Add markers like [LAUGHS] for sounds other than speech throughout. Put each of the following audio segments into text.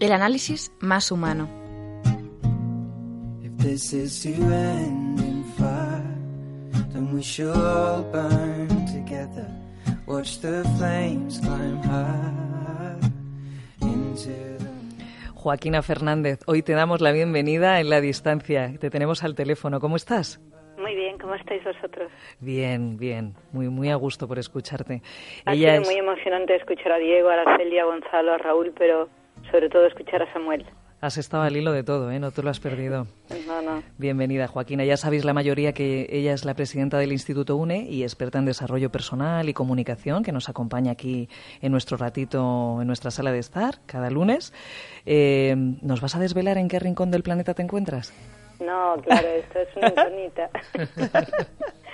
El análisis más humano. Joaquina Fernández, hoy te damos la bienvenida en la distancia. Te tenemos al teléfono. ¿Cómo estás? Muy bien, ¿cómo estáis vosotros? Bien, bien, muy muy a gusto por escucharte. Ha sido muy emocionante escuchar a Diego, a Araceli, a Gonzalo, a Raúl, pero sobre todo escuchar a Samuel. Has estado al hilo de todo, ¿eh? No te lo has perdido. No, no. Bienvenida, Joaquina. Ya sabéis la mayoría que ella es la presidenta del Instituto UNE y experta en desarrollo personal y comunicación, que nos acompaña aquí en nuestro ratito, en nuestra sala de estar, cada lunes. Eh, ¿Nos vas a desvelar en qué rincón del planeta te encuentras? No, claro, esto es una [LAUGHS] incógnita. [LAUGHS]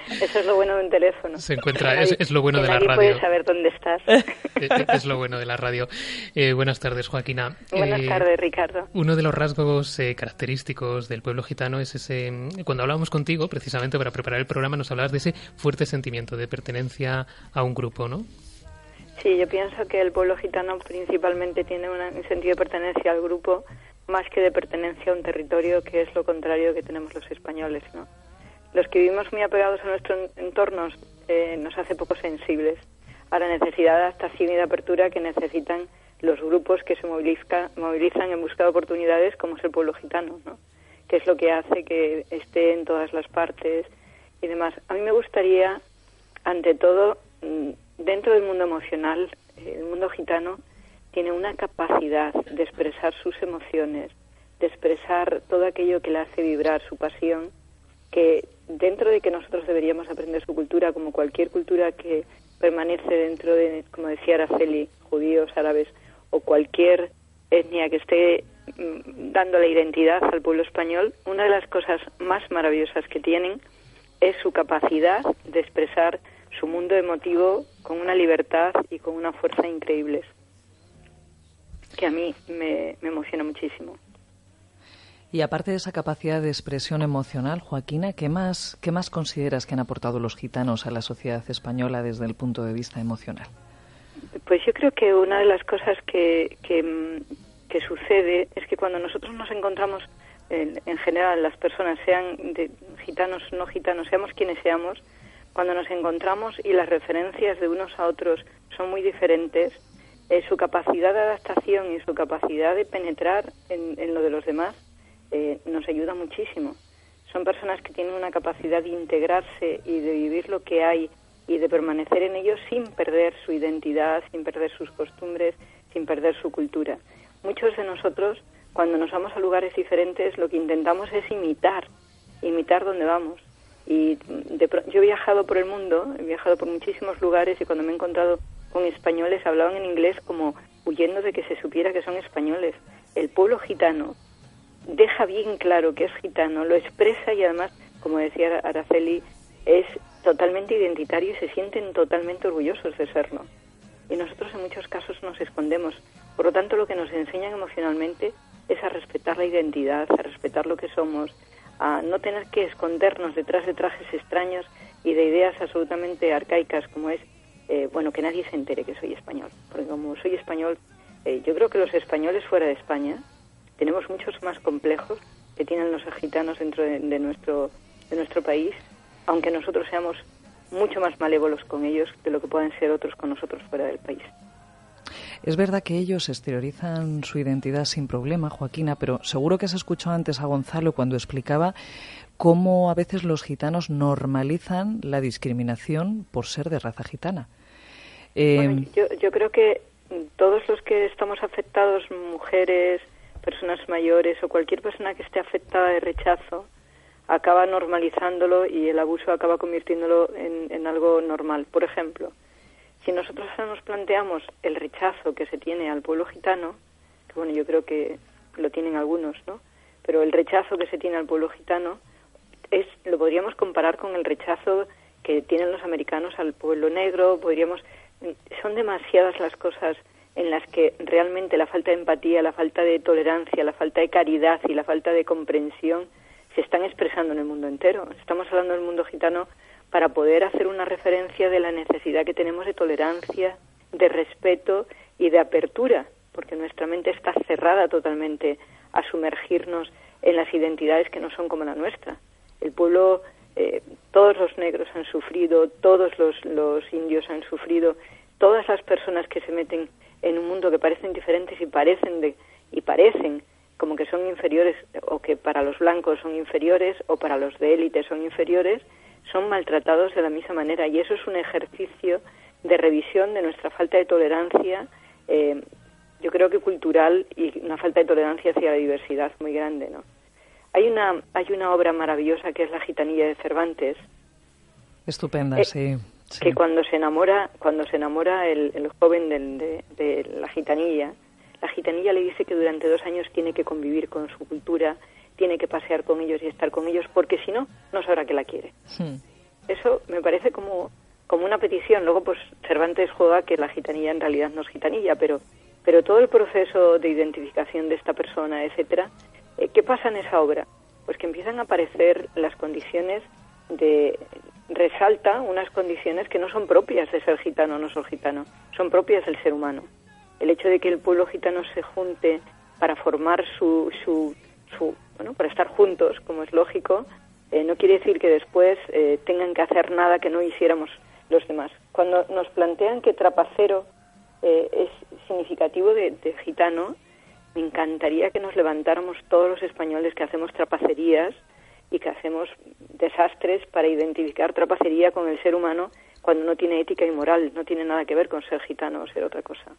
Eso es lo bueno de un teléfono. Se encuentra, es, lo bueno de la radio. puede saber dónde estás. [LAUGHS] Eh, eh, es, lo bueno de la radio. Eh, buenas tardes, Joaquina. Buenas tardes, Ricardo. Uno de los rasgos característicos del pueblo gitano es ese. Cuando hablábamos contigo, precisamente para preparar el programa, nos hablabas de ese fuerte sentimiento de pertenencia a un grupo, ¿no? Sí, yo pienso que el pueblo gitano principalmente tiene un sentido de pertenencia al grupo más que de pertenencia a un territorio, que es lo contrario que tenemos los españoles, ¿no? Los que vivimos muy apegados a nuestros entornos eh, nos hace poco sensibles a la necesidad de adaptación y de apertura que necesitan los grupos que se movilizan en busca de oportunidades, como es el pueblo gitano, ¿no? que es lo que hace que esté en todas las partes y demás. A mí me gustaría, ante todo, mm, dentro del mundo emocional, el mundo gitano tiene una capacidad de expresar sus emociones, de expresar todo aquello que le hace vibrar su pasión, que dentro de que nosotros deberíamos aprender su cultura, como cualquier cultura que permanece dentro de, como decía Araceli, judíos, árabes o cualquier etnia que esté mm, dando la identidad al pueblo español, una de las cosas más maravillosas que tienen es su capacidad de expresar su mundo emotivo con una libertad y con una fuerza increíbles, que a mí me emociona muchísimo. Y aparte de esa capacidad de expresión emocional, Joaquina, ¿qué más, ¿qué más consideras que han aportado los gitanos a la sociedad española desde el punto de vista emocional? Pues yo creo que una de las cosas que, que, sucede es que cuando nosotros nos encontramos, en, en general, las personas, sean de gitanos no gitanos, seamos quienes seamos, cuando nos encontramos y las referencias de unos a otros son muy diferentes, eh, su capacidad de adaptación y su capacidad de penetrar en, en lo de los demás eh, nos ayuda muchísimo. Son personas que tienen una capacidad de integrarse y de vivir lo que hay y de permanecer en ello sin perder su identidad, sin perder sus costumbres, sin perder su cultura. Muchos de nosotros, cuando nos vamos a lugares diferentes, lo que intentamos es imitar, imitar donde vamos. Y yo he viajado por el mundo, he viajado por muchísimos lugares y cuando me he encontrado con españoles hablaban en inglés como huyendo de que se supiera que son españoles. El pueblo gitano deja bien claro que es gitano, lo expresa y además, como decía Araceli, es totalmente identitario y se sienten totalmente orgullosos de serlo. Y nosotros en muchos casos nos escondemos. Por lo tanto, lo que nos enseñan emocionalmente es a respetar la identidad, a respetar lo que somos, a no tener que escondernos detrás de trajes extraños y de ideas absolutamente arcaicas como es, eh, bueno, que nadie se entere que soy español. Porque como soy español, eh, yo creo que los españoles fuera de España tenemos muchos más complejos que tienen los gitanos dentro de, nuestro, de nuestro país, aunque nosotros seamos mucho más malévolos con ellos de lo que pueden ser otros con nosotros fuera del país. Es verdad que ellos exteriorizan su identidad sin problema, Joaquina, pero seguro que has escuchado antes a Gonzalo cuando explicaba cómo a veces los gitanos normalizan la discriminación por ser de raza gitana. Eh, yo, yo creo que todos los que estamos afectados, mujeres, personas mayores o cualquier persona que esté afectada de rechazo acaba normalizándolo y el abuso acaba convirtiéndolo en, algo normal. Por ejemplo, si nosotros nos planteamos el rechazo que se tiene al pueblo gitano, que bueno, yo creo que lo tienen algunos, ¿no? Pero el rechazo que se tiene al pueblo gitano es lo podríamos comparar con el rechazo que tienen los americanos al pueblo negro, podríamos son demasiadas las cosas en las que realmente la falta de empatía, la falta de tolerancia, la falta de caridad y la falta de comprensión se están expresando en el mundo entero. Estamos hablando del mundo gitano para poder hacer una referencia de la necesidad que tenemos de tolerancia, de respeto y de apertura porque nuestra mente está cerrada totalmente a sumergirnos en las identidades que no son como la nuestra. El pueblo, eh, todos los negros han sufrido, todos los, los indios han sufrido, todas las personas que se meten en un mundo que parecen diferentes y parecen de, y parecen como que son inferiores o que para los blancos son inferiores o para los de élite son inferiores, son maltratados de la misma manera y eso es un ejercicio de revisión de nuestra falta de tolerancia, eh, yo creo que cultural y una falta de tolerancia hacia la diversidad muy grande, ¿no? Hay una hay una obra maravillosa que es La gitanilla de Cervantes. Estupenda, eh, sí, Que cuando se enamora cuando se enamora el, el joven de, de la gitanilla, la gitanilla le dice que durante dos años tiene que convivir con su cultura, tiene que pasear con ellos y estar con ellos, porque si no, no sabrá que la quiere. Hmm. Eso me parece como, como una petición. Luego, pues Cervantes juega que la gitanilla en realidad no es gitanilla, pero, pero todo el proceso de identificación de esta persona, etcétera, eh, ¿qué pasa en esa obra? Pues que empiezan a aparecer las condiciones de resalta unas condiciones que no son propias de ser gitano o no ser gitano, son propias del ser humano. El hecho de que el pueblo gitano se junte para formar su, su, bueno, para estar juntos, como es lógico, eh, no quiere decir que después eh, tengan que hacer nada que no hiciéramos los demás. Cuando nos plantean que trapacero eh, es significativo de, de, gitano, me encantaría que nos levantáramos todos los españoles que hacemos trapacerías y que hacemos desastres para identificar trapacería con el ser humano cuando no tiene ética y moral, no tiene nada que ver con ser gitano o ser otra cosa.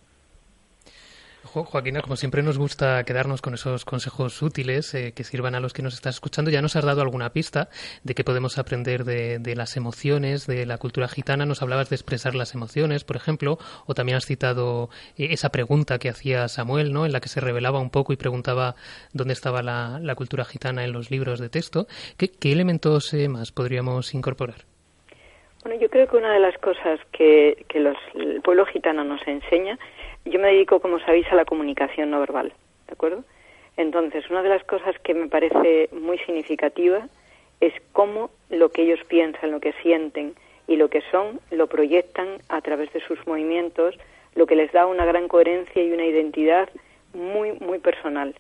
Joaquina, como siempre nos gusta quedarnos con esos consejos útiles eh, que sirvan a los que nos están escuchando. Ya nos has dado alguna pista de que podemos aprender de, las emociones, de la cultura gitana. Nos hablabas de expresar las emociones, por ejemplo, o también has citado eh, esa pregunta que hacía Samuel, ¿no? En la que se revelaba un poco y preguntaba dónde estaba la, cultura gitana en los libros de texto. ¿Qué, elementos eh, más podríamos incorporar? Bueno, yo creo que una de las cosas que, que los, el pueblo gitano nos enseña yo me dedico, como sabéis, a la comunicación no verbal, ¿de acuerdo? Entonces, una de las cosas que me parece muy significativa es cómo lo que ellos piensan, lo que sienten y lo que son, lo proyectan a través de sus movimientos, lo que les da una gran coherencia y una identidad muy, muy personal.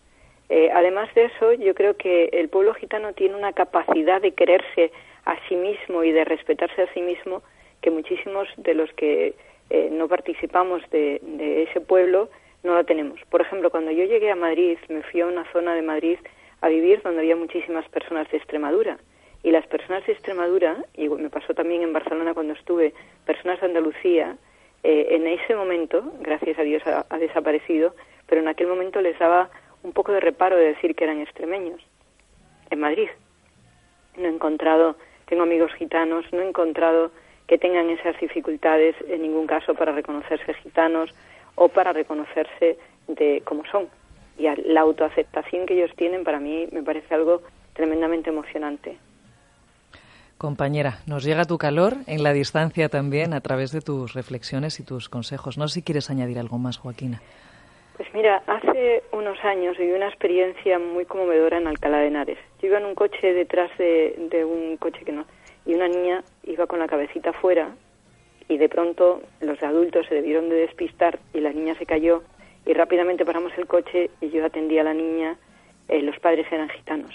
Eh, además de eso, yo creo que el pueblo gitano tiene una capacidad de quererse a sí mismo y de respetarse a sí mismo que muchísimos de los que eh, no participamos de, ese pueblo, no la tenemos. Por ejemplo, cuando yo llegué a Madrid, me fui a una zona de Madrid a vivir donde había muchísimas personas de Extremadura. Y las personas de Extremadura, y me pasó también en Barcelona cuando estuve, personas de Andalucía, eh, en ese momento, gracias a Dios ha, ha, desaparecido, pero en aquel momento les daba un poco de reparo de decir que eran extremeños. En Madrid. No he encontrado, tengo amigos gitanos, no he encontrado que tengan esas dificultades en ningún caso para reconocerse gitanos o para reconocerse de cómo son. Y la autoaceptación que ellos tienen para mí me parece algo tremendamente emocionante. Compañera, nos llega tu calor en la distancia también a través de tus reflexiones y tus consejos. No sé si quieres añadir algo más, Joaquina. Pues mira, hace unos años viví una experiencia muy conmovedora en Alcalá de Henares. Yo iba en un coche detrás de, de un coche que no, y una niña iba con la cabecita fuera y de pronto los adultos se debieron de despistar y la niña se cayó y rápidamente paramos el coche y yo atendí a la niña, eh, los padres eran gitanos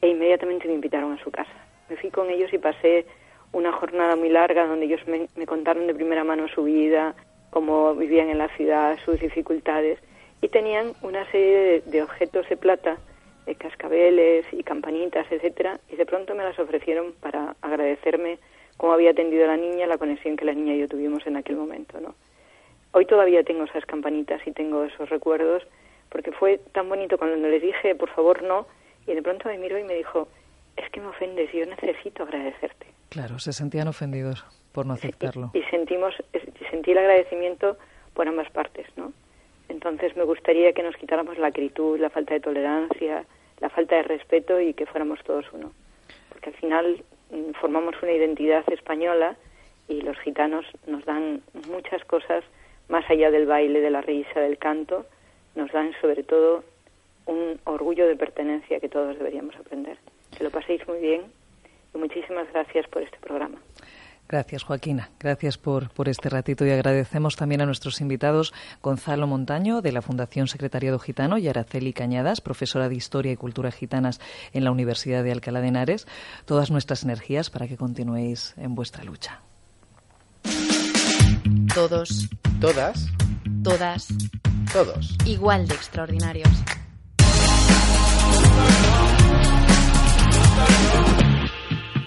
e inmediatamente me invitaron a su casa. Me fui con ellos y pasé una jornada muy larga donde ellos me, contaron de primera mano su vida, cómo vivían en la ciudad, sus dificultades y tenían una serie de objetos de plata de cascabeles y campanitas, etcétera, y de pronto me las ofrecieron para agradecerme cómo había atendido a la niña, la conexión que la niña y yo tuvimos en aquel momento, ¿no? Hoy todavía tengo esas campanitas y tengo esos recuerdos porque fue tan bonito cuando les dije, por favor, no, y de pronto me miró y me dijo, es que me ofendes, yo necesito agradecerte. Claro, se sentían ofendidos por no aceptarlo. Y, y sentimos, sentí el agradecimiento por ambas partes, ¿no? Entonces me gustaría que nos quitáramos la acritud, la falta de tolerancia, la falta de respeto y que fuéramos todos uno. Porque al final formamos una identidad española y los gitanos nos dan muchas cosas más allá del baile, de la risa, del canto, nos dan sobre todo un orgullo de pertenencia que todos deberíamos aprender. Que lo paséis muy bien y muchísimas gracias por este programa. Gracias, Joaquina. Gracias por, por este ratito y agradecemos también a nuestros invitados Gonzalo Montaño, de la Fundación Secretariado Gitano, y Araceli Cañadas, profesora de Historia y Cultura Gitanas en la Universidad de Alcalá de Henares, todas nuestras energías para que continuéis en vuestra lucha. Todos. Todas. Todas. Todos. Igual de extraordinarios.